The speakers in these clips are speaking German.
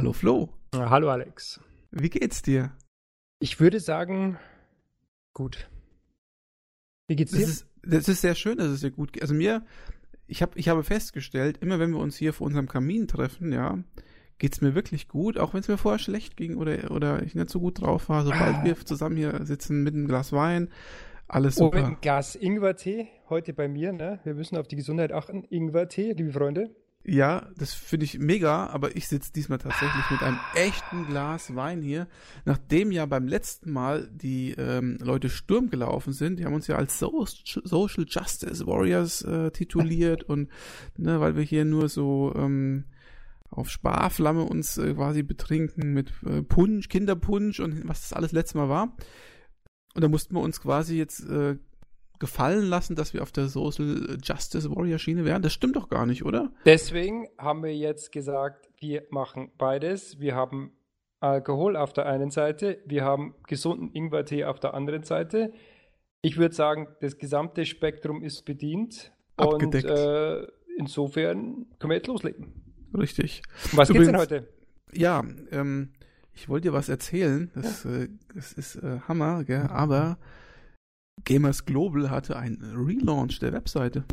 Hallo Flo. Hallo Alex. Wie geht's dir? Ich würde sagen, gut. Wie geht's dir? Das ist, das ist sehr schön, dass es dir gut geht. Also mir, ich, hab, ich habe festgestellt, immer wenn wir uns hier vor unserem Kamin treffen, ja, geht's mir wirklich gut, auch wenn es mir vorher schlecht ging oder, oder ich nicht so gut drauf war. Sobald ah. wir zusammen hier sitzen mit einem Glas Wein, alles super. Oh, mit einem Glas Ingwertee heute bei mir, ne? Wir müssen auf die Gesundheit achten. Ingwertee, liebe Freunde. Ja, das finde ich mega, aber ich sitze diesmal tatsächlich mit einem echten Glas Wein hier. Nachdem ja beim letzten Mal die ähm, Leute Sturm gelaufen sind, die haben uns ja als so Social Justice Warriors äh, tituliert und ne, weil wir hier nur so ähm, auf Sparflamme uns äh, quasi betrinken mit äh, Punsch, Kinderpunsch und was das alles letztes Mal war. Und da mussten wir uns quasi jetzt äh, gefallen lassen, dass wir auf der Social Justice Warrior Schiene wären. Das stimmt doch gar nicht, oder? Deswegen haben wir jetzt gesagt, wir machen beides. Wir haben Alkohol auf der einen Seite, wir haben gesunden Ingwertee auf der anderen Seite. Ich würde sagen, das gesamte Spektrum ist bedient. Abgedeckt. Und äh, insofern können wir jetzt loslegen. Richtig. Was Übrigens, denn heute? Ja, ähm, ich wollte dir was erzählen. Das, ja. äh, das ist äh, Hammer, gell? aber Gamers Global hatte einen Relaunch der Webseite.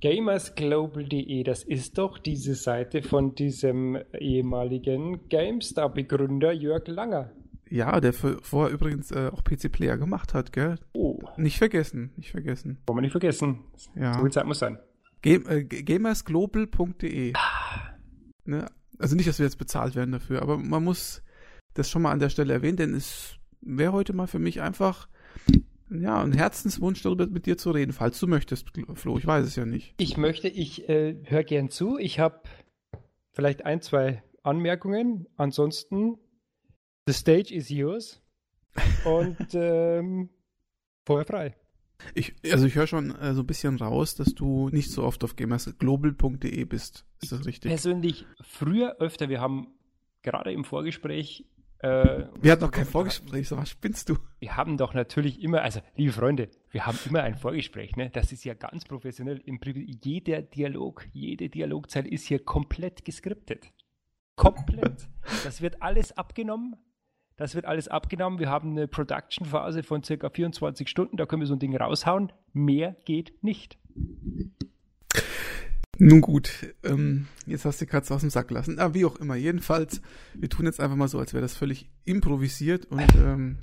Gamersglobal.de, das ist doch diese Seite von diesem ehemaligen GameStar-Begründer Jörg Langer. Ja, der vorher übrigens äh, auch PC-Player gemacht hat, gell? Oh. Nicht vergessen, nicht vergessen. Wollen wir nicht vergessen. Ja. So viel Zeit muss sein. Game, äh, gamersglobal.de. Ah. Ne? Also nicht, dass wir jetzt bezahlt werden dafür, aber man muss das schon mal an der Stelle erwähnen, denn es wäre heute mal für mich einfach ja, ein Herzenswunsch darüber mit dir zu reden, falls du möchtest, Flo. Ich weiß es ja nicht. Ich möchte, ich äh, höre gern zu. Ich habe vielleicht ein, zwei Anmerkungen. Ansonsten, the stage is yours. Und ähm, vorher frei. Ich, also ich höre schon äh, so ein bisschen raus, dass du nicht so oft auf gamersglobal.de bist. Ist das richtig? Persönlich früher öfter. Wir haben gerade im Vorgespräch äh, wir hatten noch kein Vorgespräch, so was spinnst du? Wir haben doch natürlich immer, also liebe Freunde, wir haben immer ein Vorgespräch, ne? Das ist ja ganz professionell. Im jeder Dialog, jede Dialogzeile ist hier komplett geskriptet. Komplett. das wird alles abgenommen. Das wird alles abgenommen. Wir haben eine Production-Phase von circa 24 Stunden, da können wir so ein Ding raushauen. Mehr geht nicht. Nun gut, ähm, jetzt hast du die Katze aus dem Sack gelassen. Ah, wie auch immer. Jedenfalls, wir tun jetzt einfach mal so, als wäre das völlig improvisiert. Und ähm,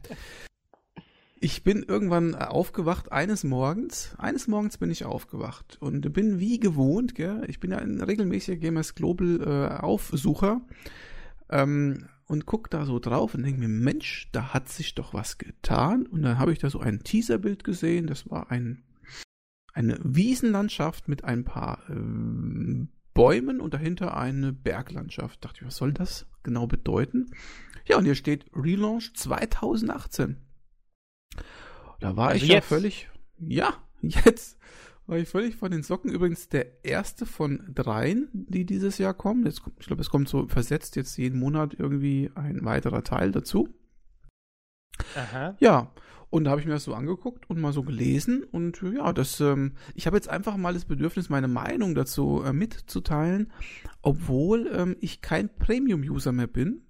ich bin irgendwann aufgewacht eines Morgens. Eines Morgens bin ich aufgewacht und bin wie gewohnt, gell? Ich bin ja ein regelmäßiger Gamers Global äh, Aufsucher. Ähm, und guck da so drauf und denke mir, Mensch, da hat sich doch was getan. Und dann habe ich da so ein Teaserbild gesehen. Das war ein eine Wiesenlandschaft mit ein paar äh, Bäumen und dahinter eine Berglandschaft. Dachte ich, was soll das genau bedeuten? Ja, und hier steht Relaunch 2018. Da war also ich jetzt. ja völlig, ja, jetzt war ich völlig von den Socken. Übrigens der erste von dreien, die dieses Jahr kommen. Jetzt, ich glaube, es kommt so versetzt jetzt jeden Monat irgendwie ein weiterer Teil dazu. Aha. Ja, und da habe ich mir das so angeguckt und mal so gelesen und ja, das, ähm, ich habe jetzt einfach mal das Bedürfnis, meine Meinung dazu äh, mitzuteilen, obwohl ähm, ich kein Premium-User mehr bin.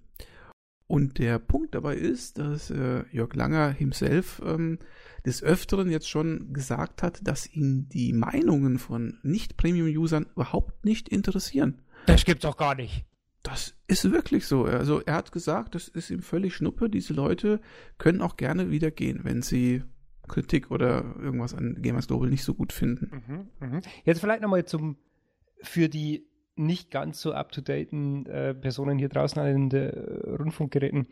Und der Punkt dabei ist, dass äh, Jörg Langer himself ähm, des Öfteren jetzt schon gesagt hat, dass ihn die Meinungen von Nicht-Premium-Usern überhaupt nicht interessieren. Das gibt's doch gar nicht. Das ist wirklich so. Also er hat gesagt, das ist ihm völlig schnuppe. Diese Leute können auch gerne wieder gehen, wenn sie Kritik oder irgendwas an Gamers Global nicht so gut finden. Mhm, mh. Jetzt vielleicht nochmal zum für die nicht ganz so up-to-daten äh, Personen hier draußen an den äh, Rundfunkgeräten.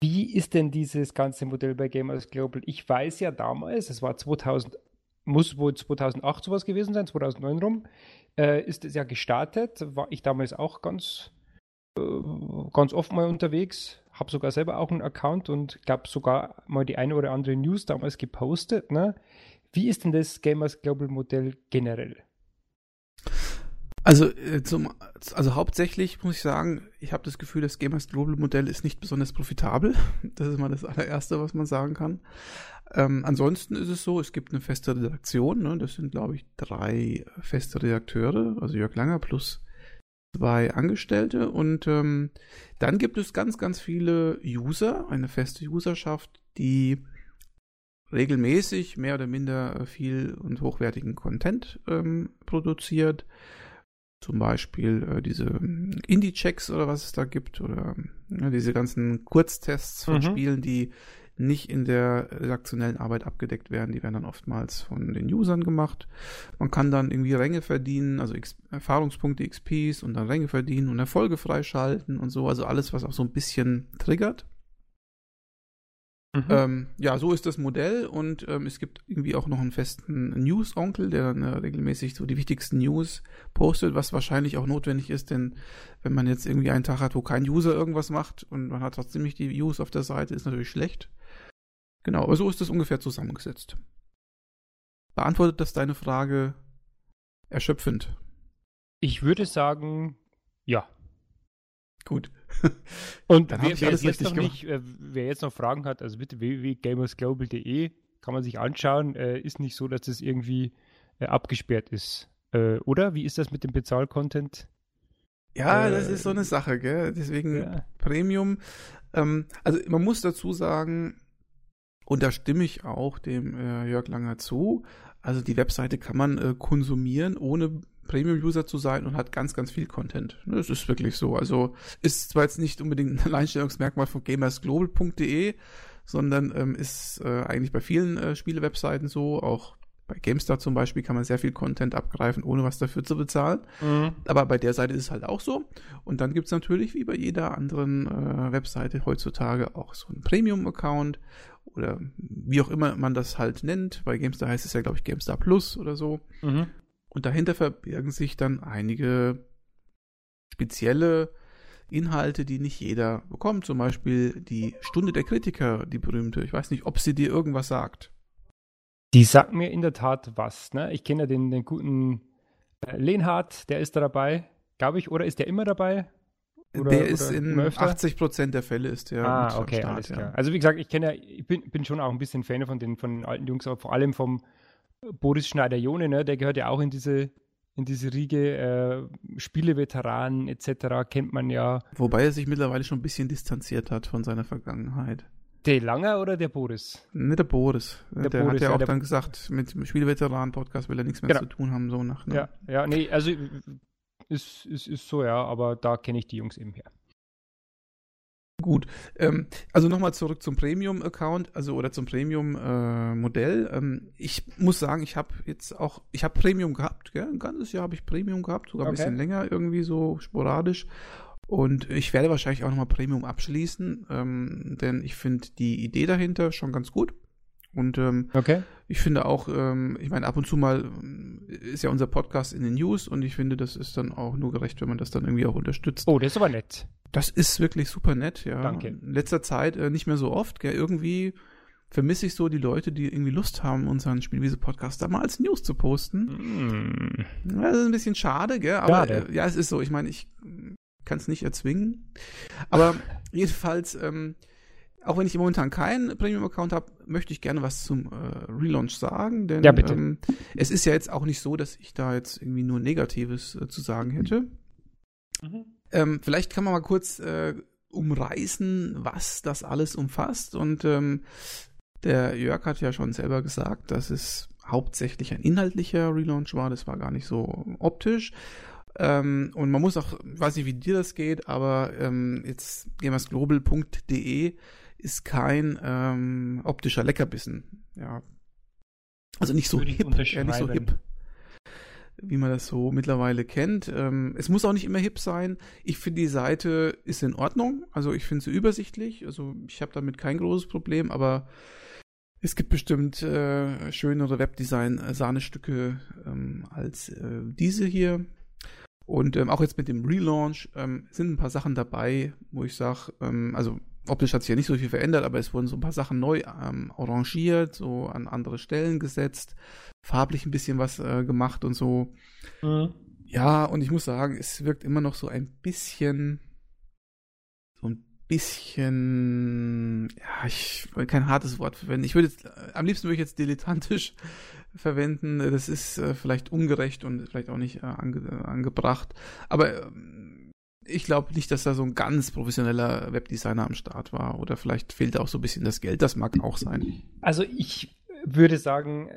Wie ist denn dieses ganze Modell bei Gamers Global? Ich weiß ja damals, es war 2000, muss wohl 2008 sowas gewesen sein, 2009 rum, äh, ist es ja gestartet. War ich damals auch ganz, äh, ganz oft mal unterwegs. Habe sogar selber auch einen Account und glaube sogar mal die eine oder andere News damals gepostet. Ne? Wie ist denn das Gamers Global Modell generell? Also, äh, zum, also hauptsächlich muss ich sagen, ich habe das Gefühl, das Gamers Global Modell ist nicht besonders profitabel. Das ist mal das allererste, was man sagen kann. Ähm, ansonsten ist es so, es gibt eine feste Redaktion. Ne? Das sind, glaube ich, drei feste Redakteure, also Jörg Langer plus zwei Angestellte und ähm, dann gibt es ganz, ganz viele User, eine feste Userschaft, die regelmäßig mehr oder minder viel und hochwertigen Content ähm, produziert. Zum Beispiel äh, diese ähm, Indie-Checks oder was es da gibt oder ja, diese ganzen Kurztests von mhm. Spielen, die nicht in der redaktionellen Arbeit abgedeckt werden. Die werden dann oftmals von den Usern gemacht. Man kann dann irgendwie Ränge verdienen, also X Erfahrungspunkte, XPs und dann Ränge verdienen und Erfolge freischalten und so. Also alles, was auch so ein bisschen triggert. Mhm. Ähm, ja, so ist das Modell und ähm, es gibt irgendwie auch noch einen festen News-Onkel, der dann äh, regelmäßig so die wichtigsten News postet, was wahrscheinlich auch notwendig ist, denn wenn man jetzt irgendwie einen Tag hat, wo kein User irgendwas macht und man hat trotzdem nicht die Views auf der Seite, ist natürlich schlecht. Genau, aber so ist das ungefähr zusammengesetzt. Beantwortet das deine Frage erschöpfend? Ich würde sagen, ja. Gut. Und wer, wer, jetzt noch nicht, äh, wer jetzt noch Fragen hat, also bitte www.gamersglobal.de kann man sich anschauen. Äh, ist nicht so, dass das irgendwie äh, abgesperrt ist. Äh, oder? Wie ist das mit dem Bezahl-Content? Ja, das ist so eine Sache, gell? Deswegen ja. Premium. Ähm, also man muss dazu sagen, und da stimme ich auch dem äh, Jörg Langer zu. Also die Webseite kann man äh, konsumieren, ohne Premium-User zu sein und hat ganz, ganz viel Content. Das ist wirklich so. Also ist zwar jetzt nicht unbedingt ein Alleinstellungsmerkmal von gamersglobal.de, sondern ähm, ist äh, eigentlich bei vielen äh, Spiele-Webseiten so. Auch bei GameStar zum Beispiel kann man sehr viel Content abgreifen, ohne was dafür zu bezahlen. Mhm. Aber bei der Seite ist es halt auch so. Und dann gibt es natürlich, wie bei jeder anderen äh, Webseite heutzutage, auch so einen Premium-Account oder wie auch immer man das halt nennt. Bei GameStar heißt es ja, glaube ich, GameStar Plus oder so. Mhm. Und dahinter verbirgen sich dann einige spezielle Inhalte, die nicht jeder bekommt. Zum Beispiel die Stunde der Kritiker, die berühmte. Ich weiß nicht, ob sie dir irgendwas sagt. Die sagt mir in der Tat was. Ne? Ich kenne ja den, den guten äh, Lenhardt, der ist da dabei, glaube ich, oder ist der immer dabei? Oder, der ist in 80 Prozent der Fälle ist der. Ah, okay, Start, alles klar. Ja. Also wie gesagt, ich kenne ja, ich bin, bin schon auch ein bisschen Fan von den, von den alten Jungs, aber vor allem vom Boris Schneider-Jone, ne, der gehört ja auch in diese, in diese Riege, äh, Spieleveteranen etc. kennt man ja. Wobei er sich mittlerweile schon ein bisschen distanziert hat von seiner Vergangenheit. Der Langer oder der Boris? Ne, der Boris. Der, der Boris, hat ja auch ja, dann gesagt, mit dem Spieleveteranen-Podcast will er nichts mehr genau. zu tun haben, so nach. Ne? Ja, ja, nee, also ist, ist, ist so, ja, aber da kenne ich die Jungs eben her. Gut, ähm, also nochmal zurück zum Premium-Account, also oder zum Premium-Modell. Äh, ähm, ich muss sagen, ich habe jetzt auch, ich habe Premium gehabt, gell? ein ganzes Jahr habe ich Premium gehabt, sogar ein okay. bisschen länger irgendwie so sporadisch. Und ich werde wahrscheinlich auch nochmal Premium abschließen, ähm, denn ich finde die Idee dahinter schon ganz gut. Und ähm, okay. ich finde auch, ähm, ich meine, ab und zu mal äh, ist ja unser Podcast in den News und ich finde, das ist dann auch nur gerecht, wenn man das dann irgendwie auch unterstützt. Oh, das ist aber nett. Das ist wirklich super nett, ja. Danke. In letzter Zeit äh, nicht mehr so oft, gell. Irgendwie vermisse ich so die Leute, die irgendwie Lust haben, unseren Spielwiese-Podcast da mal als News zu posten. Mm. Ja, das ist ein bisschen schade, gell. Aber äh, ja, es ist so. Ich meine, ich kann es nicht erzwingen. Aber jedenfalls, ähm, auch wenn ich momentan keinen Premium-Account habe, möchte ich gerne was zum äh, Relaunch sagen. Denn ja. Ähm, es ist ja jetzt auch nicht so, dass ich da jetzt irgendwie nur Negatives äh, zu sagen hätte. Mhm. Ähm, vielleicht kann man mal kurz äh, umreißen, was das alles umfasst. Und ähm, der Jörg hat ja schon selber gesagt, dass es hauptsächlich ein inhaltlicher Relaunch war. Das war gar nicht so optisch. Ähm, und man muss auch, weiß nicht, wie dir das geht, aber ähm, jetzt gamersglobal.de ist kein ähm, optischer Leckerbissen. Ja. Also nicht so hip, ja, nicht so hip wie man das so mittlerweile kennt. Ähm, es muss auch nicht immer hip sein. Ich finde, die Seite ist in Ordnung. Also ich finde sie übersichtlich. Also ich habe damit kein großes Problem, aber es gibt bestimmt äh, schönere Webdesign-Sahnestücke ähm, als äh, diese hier. Und ähm, auch jetzt mit dem Relaunch ähm, sind ein paar Sachen dabei, wo ich sage, ähm, also optisch hat sich ja nicht so viel verändert, aber es wurden so ein paar Sachen neu ähm, arrangiert, so an andere Stellen gesetzt farblich ein bisschen was äh, gemacht und so. Mhm. Ja, und ich muss sagen, es wirkt immer noch so ein bisschen, so ein bisschen, ja, ich will kein hartes Wort verwenden. Ich würde jetzt, äh, am liebsten würde ich jetzt dilettantisch verwenden. Das ist äh, vielleicht ungerecht und vielleicht auch nicht äh, ange angebracht. Aber ähm, ich glaube nicht, dass da so ein ganz professioneller Webdesigner am Start war. Oder vielleicht fehlt auch so ein bisschen das Geld. Das mag auch sein. Also ich würde sagen,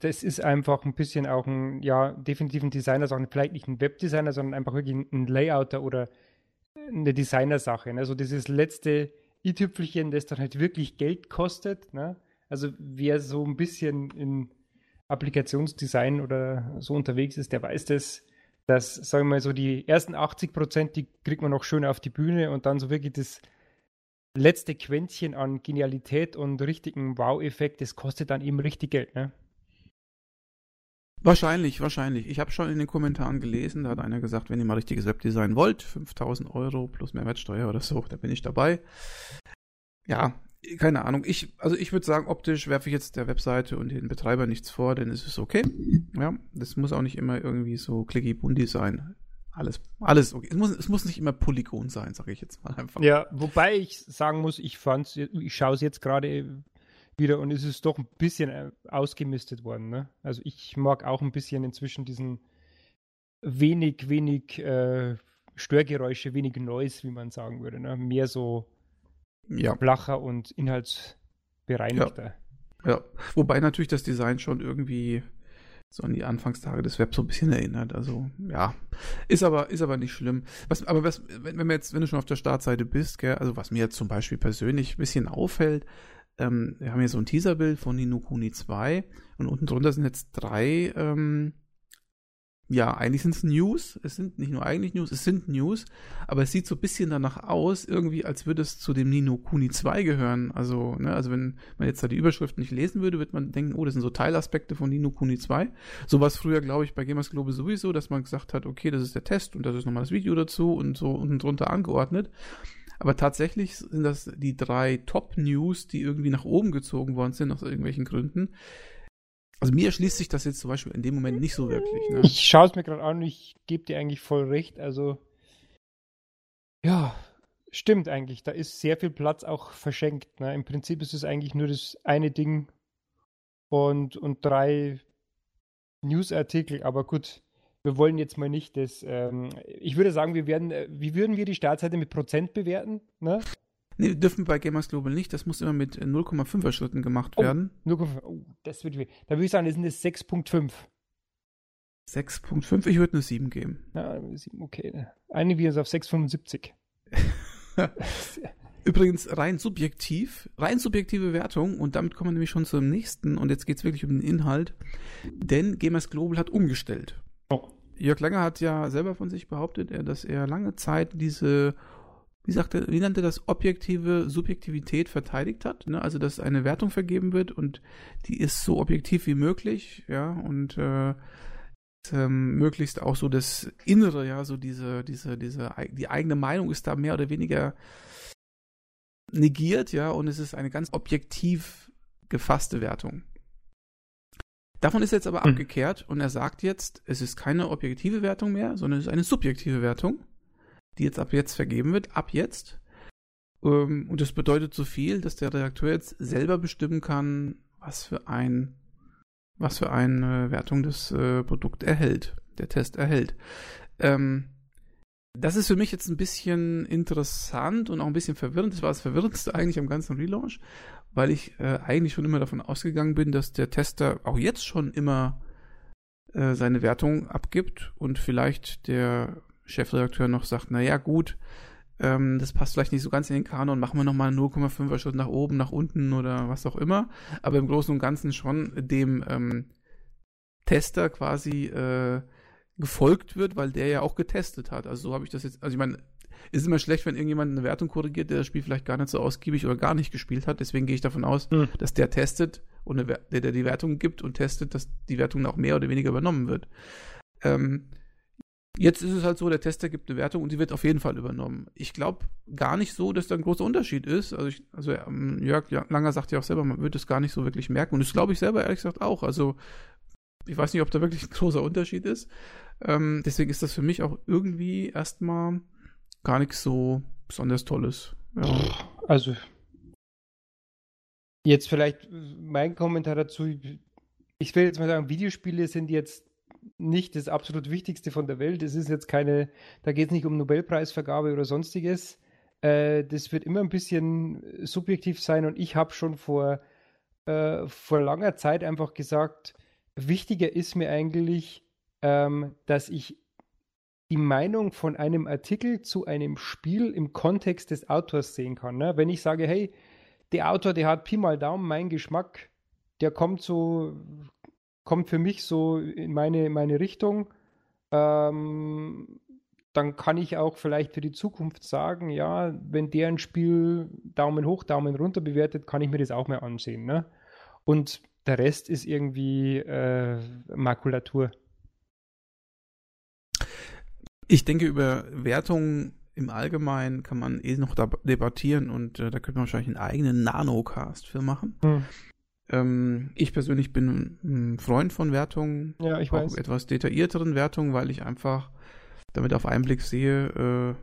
das ist einfach ein bisschen auch ein, ja, definitiv ein Designer-Sache. Vielleicht nicht ein Webdesigner, sondern einfach wirklich ein Layouter oder eine Designersache. Ne? Also dieses letzte i-Tüpfelchen, das dann halt wirklich Geld kostet. Ne? Also wer so ein bisschen in Applikationsdesign oder so unterwegs ist, der weiß das, dass, sagen wir mal, so die ersten 80 Prozent, die kriegt man noch schön auf die Bühne und dann so wirklich das letzte Quäntchen an Genialität und richtigen Wow-Effekt, das kostet dann eben richtig Geld, ne? Wahrscheinlich, wahrscheinlich. Ich habe schon in den Kommentaren gelesen, da hat einer gesagt, wenn ihr mal richtiges Webdesign wollt, 5000 Euro plus Mehrwertsteuer oder so, da bin ich dabei. Ja, keine Ahnung. Ich, also ich würde sagen, optisch werfe ich jetzt der Webseite und den Betreiber nichts vor, denn es ist okay. Ja, das muss auch nicht immer irgendwie so clicky bundy sein. Alles, alles okay. Es muss, es muss nicht immer Polygon sein, sage ich jetzt mal einfach. Ja, wobei ich sagen muss, ich fand's, ich schaue es jetzt gerade wieder und es ist doch ein bisschen äh, ausgemistet worden. Ne? Also ich mag auch ein bisschen inzwischen diesen wenig, wenig äh, Störgeräusche, wenig Noise, wie man sagen würde. Ne? Mehr so ja. flacher und inhaltsbereinigter. Ja. ja, wobei natürlich das Design schon irgendwie so an die Anfangstage des Webs so ein bisschen erinnert. Also ja, ist aber ist aber nicht schlimm. Was, aber was, wenn, wenn, jetzt, wenn du schon auf der Startseite bist, gell, also was mir jetzt zum Beispiel persönlich ein bisschen auffällt, ähm, wir haben hier so ein Teaserbild von Nino Kuni 2 und unten drunter sind jetzt drei ähm, ja, eigentlich sind es News. Es sind nicht nur eigentlich News, es sind News. Aber es sieht so ein bisschen danach aus, irgendwie, als würde es zu dem Nino Kuni 2 gehören. Also, ne, also wenn man jetzt da die Überschrift nicht lesen würde, würde man denken, oh, das sind so Teilaspekte von Nino Kuni 2. So war es früher, glaube ich, bei Gamers Globe sowieso, dass man gesagt hat, okay, das ist der Test und das ist nochmal das Video dazu und so unten drunter angeordnet. Aber tatsächlich sind das die drei Top-News, die irgendwie nach oben gezogen worden sind, aus irgendwelchen Gründen. Also mir erschließt sich das jetzt zum Beispiel in dem Moment nicht so wirklich. Ne? Ich schaue es mir gerade an und ich gebe dir eigentlich voll recht. Also ja, stimmt eigentlich. Da ist sehr viel Platz auch verschenkt. Ne? Im Prinzip ist es eigentlich nur das eine Ding und, und drei Newsartikel. Aber gut, wir wollen jetzt mal nicht das. Ähm, ich würde sagen, wir werden, äh, wie würden wir die Startseite mit Prozent bewerten? Ne? Nee, dürfen bei Gamers Global nicht. Das muss immer mit 0,5er Schritten gemacht oh, werden. 0,5. Oh, das wird weh. Da würde ich sagen, das sind es 6,5. 6,5? Ich würde eine 7 geben. Ja, 7, okay. Einigen wir uns auf 6,75. Übrigens rein subjektiv, rein subjektive Wertung und damit kommen wir nämlich schon zum nächsten und jetzt geht es wirklich um den Inhalt, denn Gamers Global hat umgestellt. Oh. Jörg Langer hat ja selber von sich behauptet, dass er lange Zeit diese wie sagte, wie nannte das objektive Subjektivität verteidigt hat, ne? also dass eine Wertung vergeben wird und die ist so objektiv wie möglich, ja, und äh, ähm, möglichst auch so das Innere, ja, so diese, diese, diese, die eigene Meinung ist da mehr oder weniger negiert, ja, und es ist eine ganz objektiv gefasste Wertung. Davon ist jetzt aber mhm. abgekehrt und er sagt jetzt, es ist keine objektive Wertung mehr, sondern es ist eine subjektive Wertung die jetzt ab jetzt vergeben wird, ab jetzt. Ähm, und das bedeutet so viel, dass der Redakteur jetzt selber bestimmen kann, was für ein, was für eine Wertung das äh, Produkt erhält, der Test erhält. Ähm, das ist für mich jetzt ein bisschen interessant und auch ein bisschen verwirrend. Das war das Verwirrendste eigentlich am ganzen Relaunch, weil ich äh, eigentlich schon immer davon ausgegangen bin, dass der Tester auch jetzt schon immer äh, seine Wertung abgibt und vielleicht der Chefredakteur noch sagt, naja, gut, ähm, das passt vielleicht nicht so ganz in den Kanon, machen wir nochmal 0,5er Schritt nach oben, nach unten oder was auch immer. Aber im Großen und Ganzen schon dem ähm, Tester quasi äh, gefolgt wird, weil der ja auch getestet hat. Also so habe ich das jetzt, also ich meine, ist immer schlecht, wenn irgendjemand eine Wertung korrigiert, der das Spiel vielleicht gar nicht so ausgiebig oder gar nicht gespielt hat. Deswegen gehe ich davon aus, mhm. dass der testet und der, der die Wertung gibt und testet, dass die Wertung auch mehr oder weniger übernommen wird. Ähm, Jetzt ist es halt so, der Tester gibt eine Wertung und die wird auf jeden Fall übernommen. Ich glaube gar nicht so, dass da ein großer Unterschied ist. Also, ich, also ähm, Jörg Langer sagt ja auch selber, man wird es gar nicht so wirklich merken. Und das glaube ich selber ehrlich gesagt auch. Also ich weiß nicht, ob da wirklich ein großer Unterschied ist. Ähm, deswegen ist das für mich auch irgendwie erstmal gar nichts so besonders Tolles. Ja. Also jetzt vielleicht mein Kommentar dazu ich will jetzt mal sagen, Videospiele sind jetzt nicht das absolut Wichtigste von der Welt. Es ist jetzt keine, da geht es nicht um Nobelpreisvergabe oder sonstiges. Äh, das wird immer ein bisschen subjektiv sein und ich habe schon vor, äh, vor langer Zeit einfach gesagt, wichtiger ist mir eigentlich, ähm, dass ich die Meinung von einem Artikel zu einem Spiel im Kontext des Autors sehen kann. Ne? Wenn ich sage, hey, der Autor, der hat Pi mal Daumen, mein Geschmack, der kommt so, kommt für mich so in meine, meine Richtung, ähm, dann kann ich auch vielleicht für die Zukunft sagen, ja, wenn der ein Spiel Daumen hoch, Daumen runter bewertet, kann ich mir das auch mal ansehen. Ne? Und der Rest ist irgendwie äh, Makulatur. Ich denke, über Wertungen im Allgemeinen kann man eh noch debattieren und äh, da könnte man wahrscheinlich einen eigenen Nanocast für machen. Hm. Ähm, ich persönlich bin ein Freund von Wertungen, ja, ich auch weiß. etwas detaillierteren Wertungen, weil ich einfach damit auf einen Blick sehe, äh,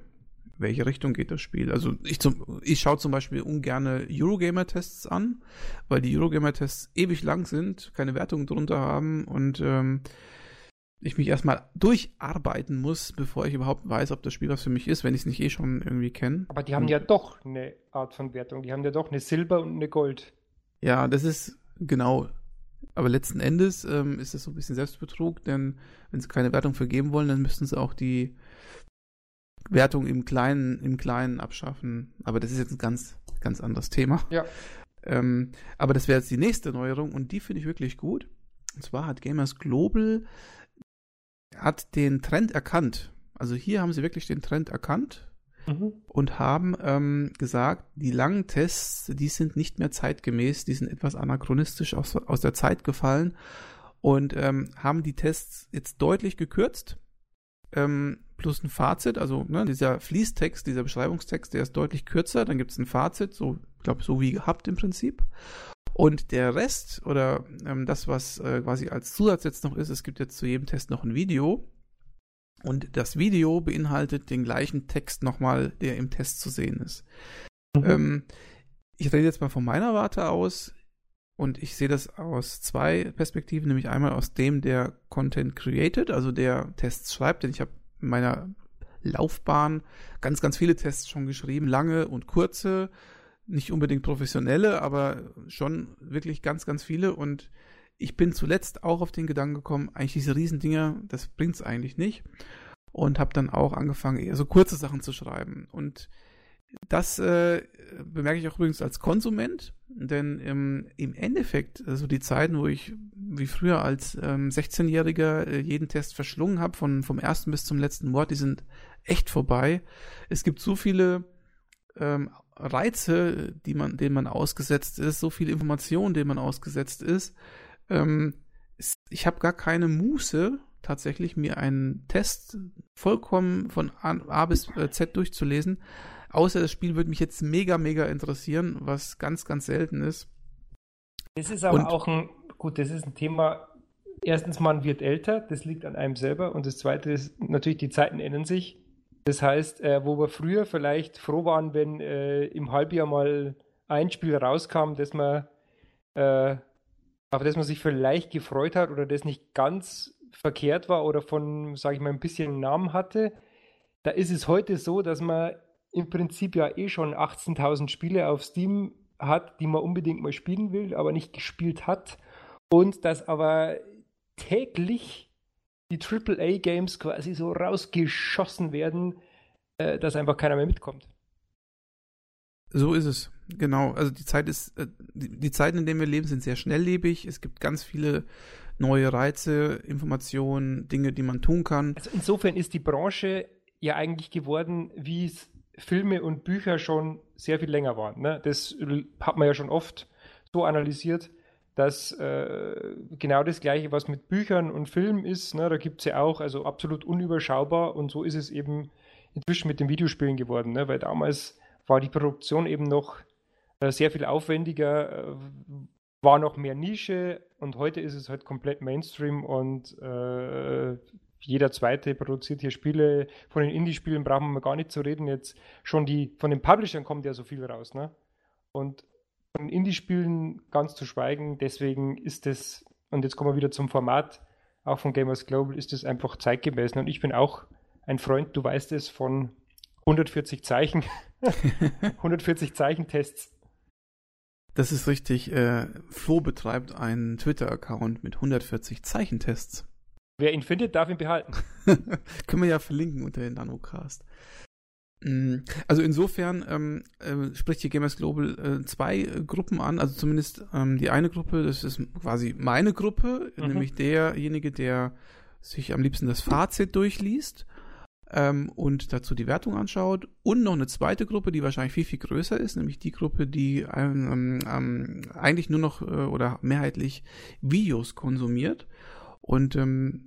welche Richtung geht das Spiel. Also ich, zum, ich schaue zum Beispiel ungerne Eurogamer-Tests an, weil die Eurogamer-Tests ewig lang sind, keine Wertungen drunter haben und ähm, ich mich erstmal durcharbeiten muss, bevor ich überhaupt weiß, ob das Spiel was für mich ist, wenn ich es nicht eh schon irgendwie kenne. Aber die haben und, ja doch eine Art von Wertung. Die haben ja doch eine Silber und eine Gold. Ja, das ist genau. Aber letzten Endes ähm, ist das so ein bisschen Selbstbetrug, denn wenn sie keine Wertung vergeben wollen, dann müssten sie auch die Wertung im Kleinen, im Kleinen abschaffen. Aber das ist jetzt ein ganz, ganz anderes Thema. Ja. Ähm, aber das wäre jetzt die nächste Neuerung und die finde ich wirklich gut. Und zwar hat Gamers Global hat den Trend erkannt. Also hier haben sie wirklich den Trend erkannt mhm. und haben ähm, gesagt, die langen Tests, die sind nicht mehr zeitgemäß, die sind etwas anachronistisch aus, aus der Zeit gefallen und ähm, haben die Tests jetzt deutlich gekürzt. Ähm, plus ein Fazit, also ne, dieser Fließtext, dieser Beschreibungstext, der ist deutlich kürzer, dann gibt es ein Fazit, so, ich glaube, so wie gehabt im Prinzip. Und der Rest oder ähm, das, was äh, quasi als Zusatz jetzt noch ist, es gibt jetzt zu jedem Test noch ein Video. Und das Video beinhaltet den gleichen Text nochmal, der im Test zu sehen ist. Mhm. Ähm, ich rede jetzt mal von meiner Warte aus und ich sehe das aus zwei Perspektiven, nämlich einmal aus dem, der Content created, also der Tests schreibt, denn ich habe in meiner Laufbahn ganz, ganz viele Tests schon geschrieben, lange und kurze nicht unbedingt professionelle, aber schon wirklich ganz, ganz viele. Und ich bin zuletzt auch auf den Gedanken gekommen, eigentlich diese Riesendinger, das bringt's eigentlich nicht. Und habe dann auch angefangen, eher so kurze Sachen zu schreiben. Und das äh, bemerke ich auch übrigens als Konsument, denn ähm, im Endeffekt, also die Zeiten, wo ich wie früher als ähm, 16-Jähriger äh, jeden Test verschlungen habe, von vom ersten bis zum letzten Wort, die sind echt vorbei. Es gibt so viele ähm, Reize, die man, denen man ausgesetzt ist, so viel Information, denen man ausgesetzt ist. Ähm, ich habe gar keine Muße, tatsächlich mir einen Test vollkommen von A, bis äh, Z durchzulesen. Außer das Spiel würde mich jetzt mega, mega interessieren, was ganz, ganz selten ist. Das ist aber Und, auch ein, gut, das ist ein Thema. Erstens, man wird älter, das liegt an einem selber. Und das zweite ist natürlich, die Zeiten ändern sich. Das heißt, äh, wo wir früher vielleicht froh waren, wenn äh, im Halbjahr mal ein Spiel rauskam, dass man, äh, auf das man sich vielleicht gefreut hat oder das nicht ganz verkehrt war oder von, sage ich mal, ein bisschen Namen hatte, da ist es heute so, dass man im Prinzip ja eh schon 18.000 Spiele auf Steam hat, die man unbedingt mal spielen will, aber nicht gespielt hat. Und dass aber täglich die AAA-Games quasi so rausgeschossen werden, äh, dass einfach keiner mehr mitkommt. So ist es, genau. Also die Zeit ist, äh, die, Zeiten, in denen wir leben, sind sehr schnelllebig. Es gibt ganz viele neue Reize, Informationen, Dinge, die man tun kann. Also insofern ist die Branche ja eigentlich geworden, wie es Filme und Bücher schon sehr viel länger waren. Ne? Das hat man ja schon oft so analysiert dass äh, genau das Gleiche, was mit Büchern und Filmen ist, ne, da gibt es ja auch, also absolut unüberschaubar und so ist es eben inzwischen mit den Videospielen geworden, ne, weil damals war die Produktion eben noch sehr viel aufwendiger, äh, war noch mehr Nische und heute ist es halt komplett Mainstream und äh, jeder zweite produziert hier Spiele. Von den Indie-Spielen brauchen wir gar nicht zu reden. Jetzt schon die, von den Publishern kommt ja so viel raus, ne? Und von Indie-Spielen ganz zu schweigen. Deswegen ist es und jetzt kommen wir wieder zum Format, auch von Gamers Global ist es einfach zeitgemäß. Und ich bin auch ein Freund, du weißt es, von 140 Zeichen, 140 Zeichentests. Das ist richtig. Äh, Flo betreibt einen Twitter-Account mit 140 Zeichentests. Wer ihn findet, darf ihn behalten. Können wir ja verlinken unter den Nanocast. Mm, also insofern ähm, äh, spricht hier Gamers Global äh, zwei äh, Gruppen an, also zumindest ähm, die eine Gruppe, das ist quasi meine Gruppe, mhm. nämlich derjenige, der sich am liebsten das Fazit durchliest ähm, und dazu die Wertung anschaut. Und noch eine zweite Gruppe, die wahrscheinlich viel, viel größer ist, nämlich die Gruppe, die ähm, ähm, eigentlich nur noch äh, oder mehrheitlich Videos konsumiert. Und ähm,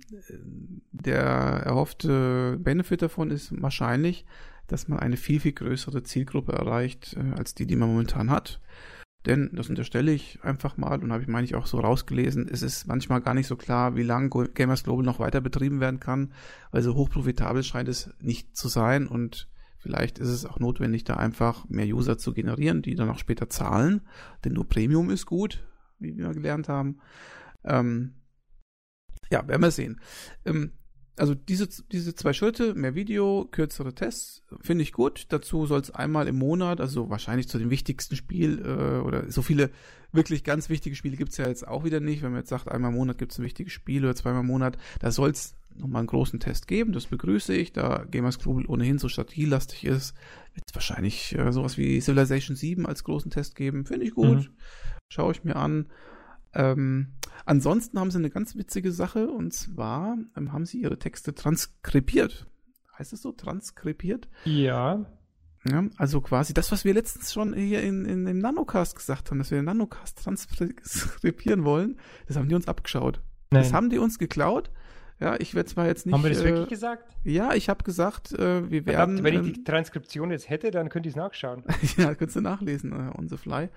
der erhoffte Benefit davon ist wahrscheinlich, dass man eine viel, viel größere Zielgruppe erreicht, äh, als die, die man momentan hat. Denn, das unterstelle ich einfach mal und habe ich, meine ich, auch so rausgelesen, es ist manchmal gar nicht so klar, wie lange Gamers Global noch weiter betrieben werden kann, weil so hochprofitabel scheint es nicht zu sein und vielleicht ist es auch notwendig, da einfach mehr User zu generieren, die dann auch später zahlen, denn nur Premium ist gut, wie wir gelernt haben. Ähm, ja, werden wir sehen. Ähm, also diese, diese zwei Schritte, mehr Video, kürzere Tests, finde ich gut. Dazu soll es einmal im Monat, also wahrscheinlich zu dem wichtigsten Spiel äh, oder so viele wirklich ganz wichtige Spiele gibt's ja jetzt auch wieder nicht. Wenn man jetzt sagt, einmal im Monat gibt's ein wichtiges Spiel oder zweimal im Monat, da soll es nochmal einen großen Test geben. Das begrüße ich, da Gamers Global ohnehin so strategielastig ist. Wird wahrscheinlich äh, sowas wie Civilization 7 als großen Test geben. Finde ich gut. Mhm. Schaue ich mir an. Ähm, ansonsten haben sie eine ganz witzige Sache und zwar ähm, haben sie ihre Texte transkribiert. Heißt es so? Transkribiert? Ja. ja. Also quasi das, was wir letztens schon hier in, in dem Nanocast gesagt haben, dass wir den Nanocast transkribieren wollen, das haben die uns abgeschaut. Nein. Das haben die uns geklaut ja, ich werde zwar jetzt nicht. Haben wir das äh, wirklich gesagt? Ja, ich habe gesagt, äh, wir werden. Wenn ich die ähm, Transkription jetzt hätte, dann könnte ich es nachschauen. ja, könntest du nachlesen, äh, on the fly.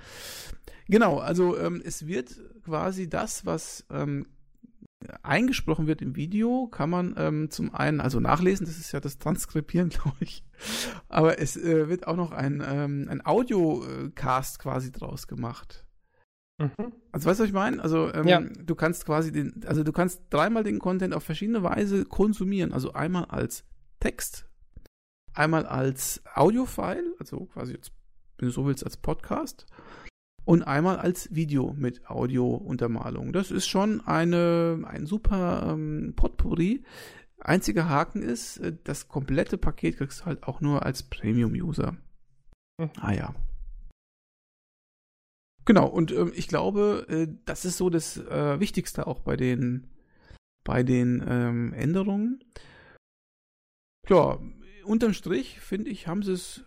Genau, also ähm, es wird quasi das, was ähm, eingesprochen wird im Video, kann man ähm, zum einen also nachlesen, das ist ja das Transkribieren, glaube ich. Aber es äh, wird auch noch ein, ähm, ein Audiocast quasi draus gemacht. Mhm. Also weißt du, was ich meine? Also ähm, ja. du kannst quasi den, also du kannst dreimal den Content auf verschiedene Weise konsumieren. Also einmal als Text, einmal als Audiofile, also quasi jetzt, wenn du so willst, als Podcast und einmal als Video mit Audio-Untermalung. Das ist schon eine, ein super ähm, Potpourri. Einziger Haken ist, äh, das komplette Paket kriegst du halt auch nur als Premium-User. Mhm. Ah ja, Genau, und ähm, ich glaube, äh, das ist so das äh, Wichtigste auch bei den, bei den ähm, Änderungen. Ja, unterm Strich, finde ich, haben sie es.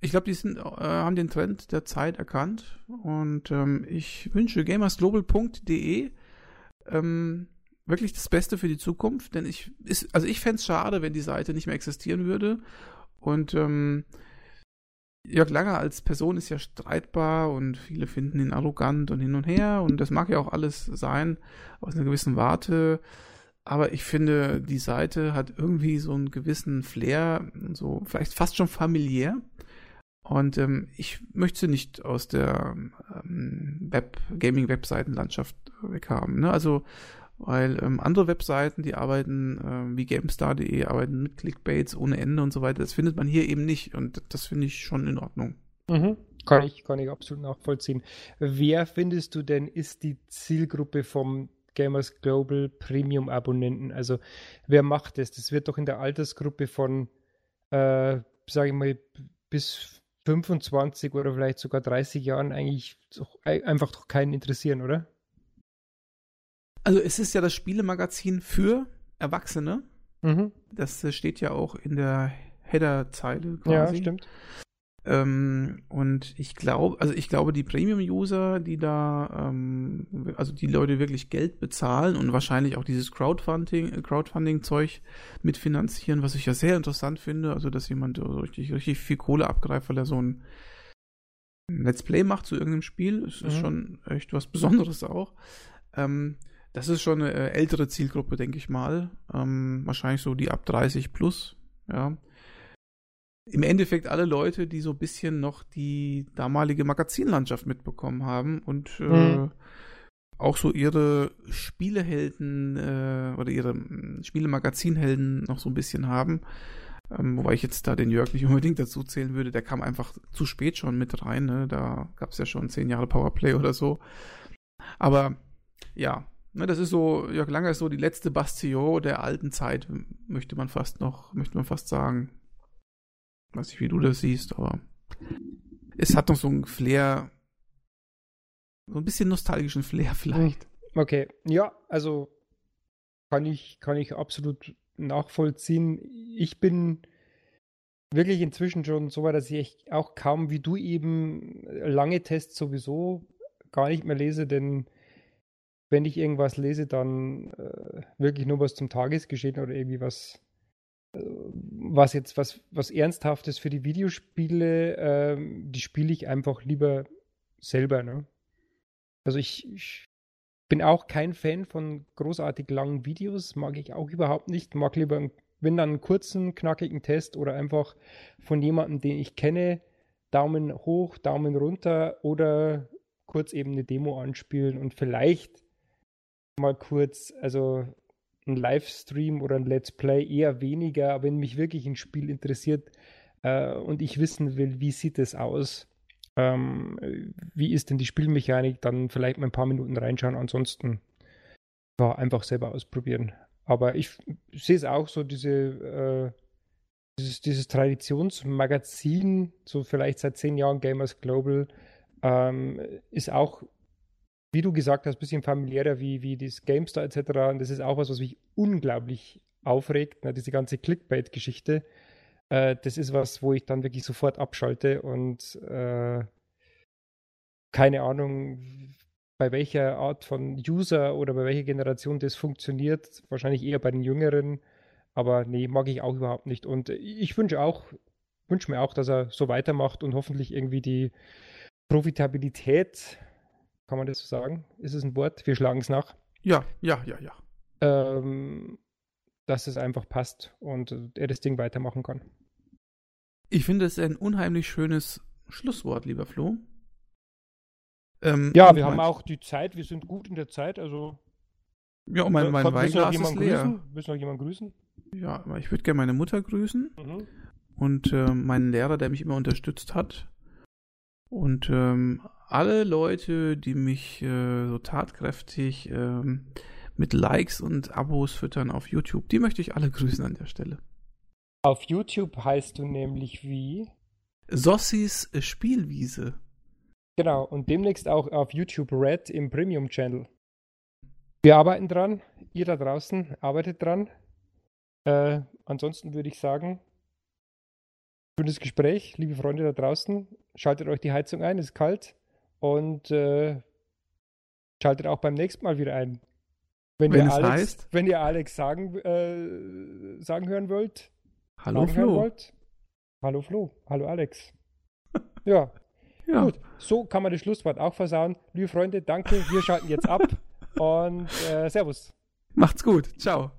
Ich glaube, die sind, äh, haben den Trend der Zeit erkannt. Und ähm, ich wünsche gamersglobal.de ähm, wirklich das Beste für die Zukunft. Denn ich, also ich fände es schade, wenn die Seite nicht mehr existieren würde. Und ähm, Jörg Langer als Person ist ja streitbar und viele finden ihn arrogant und hin und her und das mag ja auch alles sein aus einer gewissen Warte. Aber ich finde, die Seite hat irgendwie so einen gewissen Flair, so vielleicht fast schon familiär. Und ähm, ich möchte sie nicht aus der ähm, Web Gaming-Webseitenlandschaft weghaben. Ne? Also weil ähm, andere Webseiten, die arbeiten ähm, wie GameStar.de, arbeiten mit Clickbaits ohne Ende und so weiter. Das findet man hier eben nicht und das finde ich schon in Ordnung. Mhm. Kann ich, kann ich absolut nachvollziehen. Wer findest du denn ist die Zielgruppe vom Gamers Global Premium Abonnenten? Also wer macht das? Das wird doch in der Altersgruppe von, äh, sage ich mal, bis 25 oder vielleicht sogar 30 Jahren eigentlich doch, einfach doch keinen interessieren, oder? Also es ist ja das Spielemagazin für Erwachsene. Mhm. Das äh, steht ja auch in der Header-Zeile quasi. Ja, stimmt. Ähm, und ich glaube, also ich glaube, die Premium-User, die da, ähm, also die Leute wirklich Geld bezahlen und wahrscheinlich auch dieses Crowdfunding, Crowdfunding-Zeug mitfinanzieren, was ich ja sehr interessant finde, also dass jemand richtig, richtig viel Kohle abgreift, weil er so ein Let's Play macht zu irgendeinem Spiel. Das mhm. ist schon echt was Besonderes auch. Ähm, das ist schon eine äh, ältere Zielgruppe, denke ich mal. Ähm, wahrscheinlich so die ab 30 plus, ja. Im Endeffekt alle Leute, die so ein bisschen noch die damalige Magazinlandschaft mitbekommen haben und äh, mhm. auch so ihre Spielehelden äh, oder ihre hm, Spielemagazinhelden noch so ein bisschen haben. Ähm, wobei ich jetzt da den Jörg nicht unbedingt dazu zählen würde. Der kam einfach zu spät schon mit rein. Ne? Da gab es ja schon zehn Jahre Powerplay oder so. Aber ja, ne, das ist so, Jörg Langer ist so die letzte Bastion der alten Zeit, möchte man fast noch, möchte man fast sagen. Weiß nicht, wie du das siehst, aber es hat noch so ein Flair, so ein bisschen nostalgischen Flair vielleicht. Okay, ja, also kann ich, kann ich absolut nachvollziehen. Ich bin wirklich inzwischen schon so weit, dass ich auch kaum wie du eben lange Tests sowieso gar nicht mehr lese, denn wenn ich irgendwas lese, dann äh, wirklich nur was zum Tagesgeschehen oder irgendwie was, äh, was jetzt was, was Ernsthaftes für die Videospiele, äh, die spiele ich einfach lieber selber. Ne? Also ich, ich bin auch kein Fan von großartig langen Videos, mag ich auch überhaupt nicht. Mag lieber, wenn dann einen kurzen, knackigen Test oder einfach von jemandem, den ich kenne, Daumen hoch, Daumen runter oder kurz eben eine Demo anspielen und vielleicht mal kurz, also ein Livestream oder ein Let's Play eher weniger, aber wenn mich wirklich ein Spiel interessiert äh, und ich wissen will, wie sieht es aus, ähm, wie ist denn die Spielmechanik, dann vielleicht mal ein paar Minuten reinschauen, ansonsten ja, einfach selber ausprobieren. Aber ich sehe es auch so, diese, äh, dieses, dieses Traditionsmagazin, so vielleicht seit zehn Jahren Gamers Global, ähm, ist auch, wie du gesagt hast, ein bisschen familiärer wie, wie das GameStar etc. Und das ist auch was, was mich unglaublich aufregt, ne? diese ganze Clickbait-Geschichte. Äh, das ist was, wo ich dann wirklich sofort abschalte und äh, keine Ahnung, bei welcher Art von User oder bei welcher Generation das funktioniert. Wahrscheinlich eher bei den Jüngeren. Aber nee, mag ich auch überhaupt nicht. Und ich wünsche auch, wünsche mir auch, dass er so weitermacht und hoffentlich irgendwie die Profitabilität, kann man das so sagen? Ist es ein Wort? Wir schlagen es nach. Ja, ja, ja, ja. Ähm, dass es einfach passt und er das Ding weitermachen kann. Ich finde es ein unheimlich schönes Schlusswort, lieber Flo. Ähm, ja, wir haben auch die Zeit, wir sind gut in der Zeit, also. Ja, und mein, mein Weinglas ist leer. Grüßen? Willst du noch jemanden grüßen? Ja, aber ich würde gerne meine Mutter grüßen mhm. und äh, meinen Lehrer, der mich immer unterstützt hat. Und ähm, alle Leute, die mich äh, so tatkräftig ähm, mit Likes und Abos füttern auf YouTube, die möchte ich alle grüßen an der Stelle. Auf YouTube heißt du nämlich wie? Sossis Spielwiese. Genau, und demnächst auch auf YouTube Red im Premium-Channel. Wir arbeiten dran, ihr da draußen arbeitet dran. Äh, ansonsten würde ich sagen, schönes Gespräch, liebe Freunde da draußen. Schaltet euch die Heizung ein, es ist kalt. Und äh, schaltet auch beim nächsten Mal wieder ein. Wenn, wenn ihr, Alex, heißt, wenn ihr Alex sagen, äh, sagen hören wollt, Hallo Flo. Wollt, hallo Flo, hallo Alex. ja. ja. Gut, so kann man das Schlusswort auch versauen. Liebe Freunde, danke. Wir schalten jetzt ab und äh, Servus. Macht's gut. Ciao.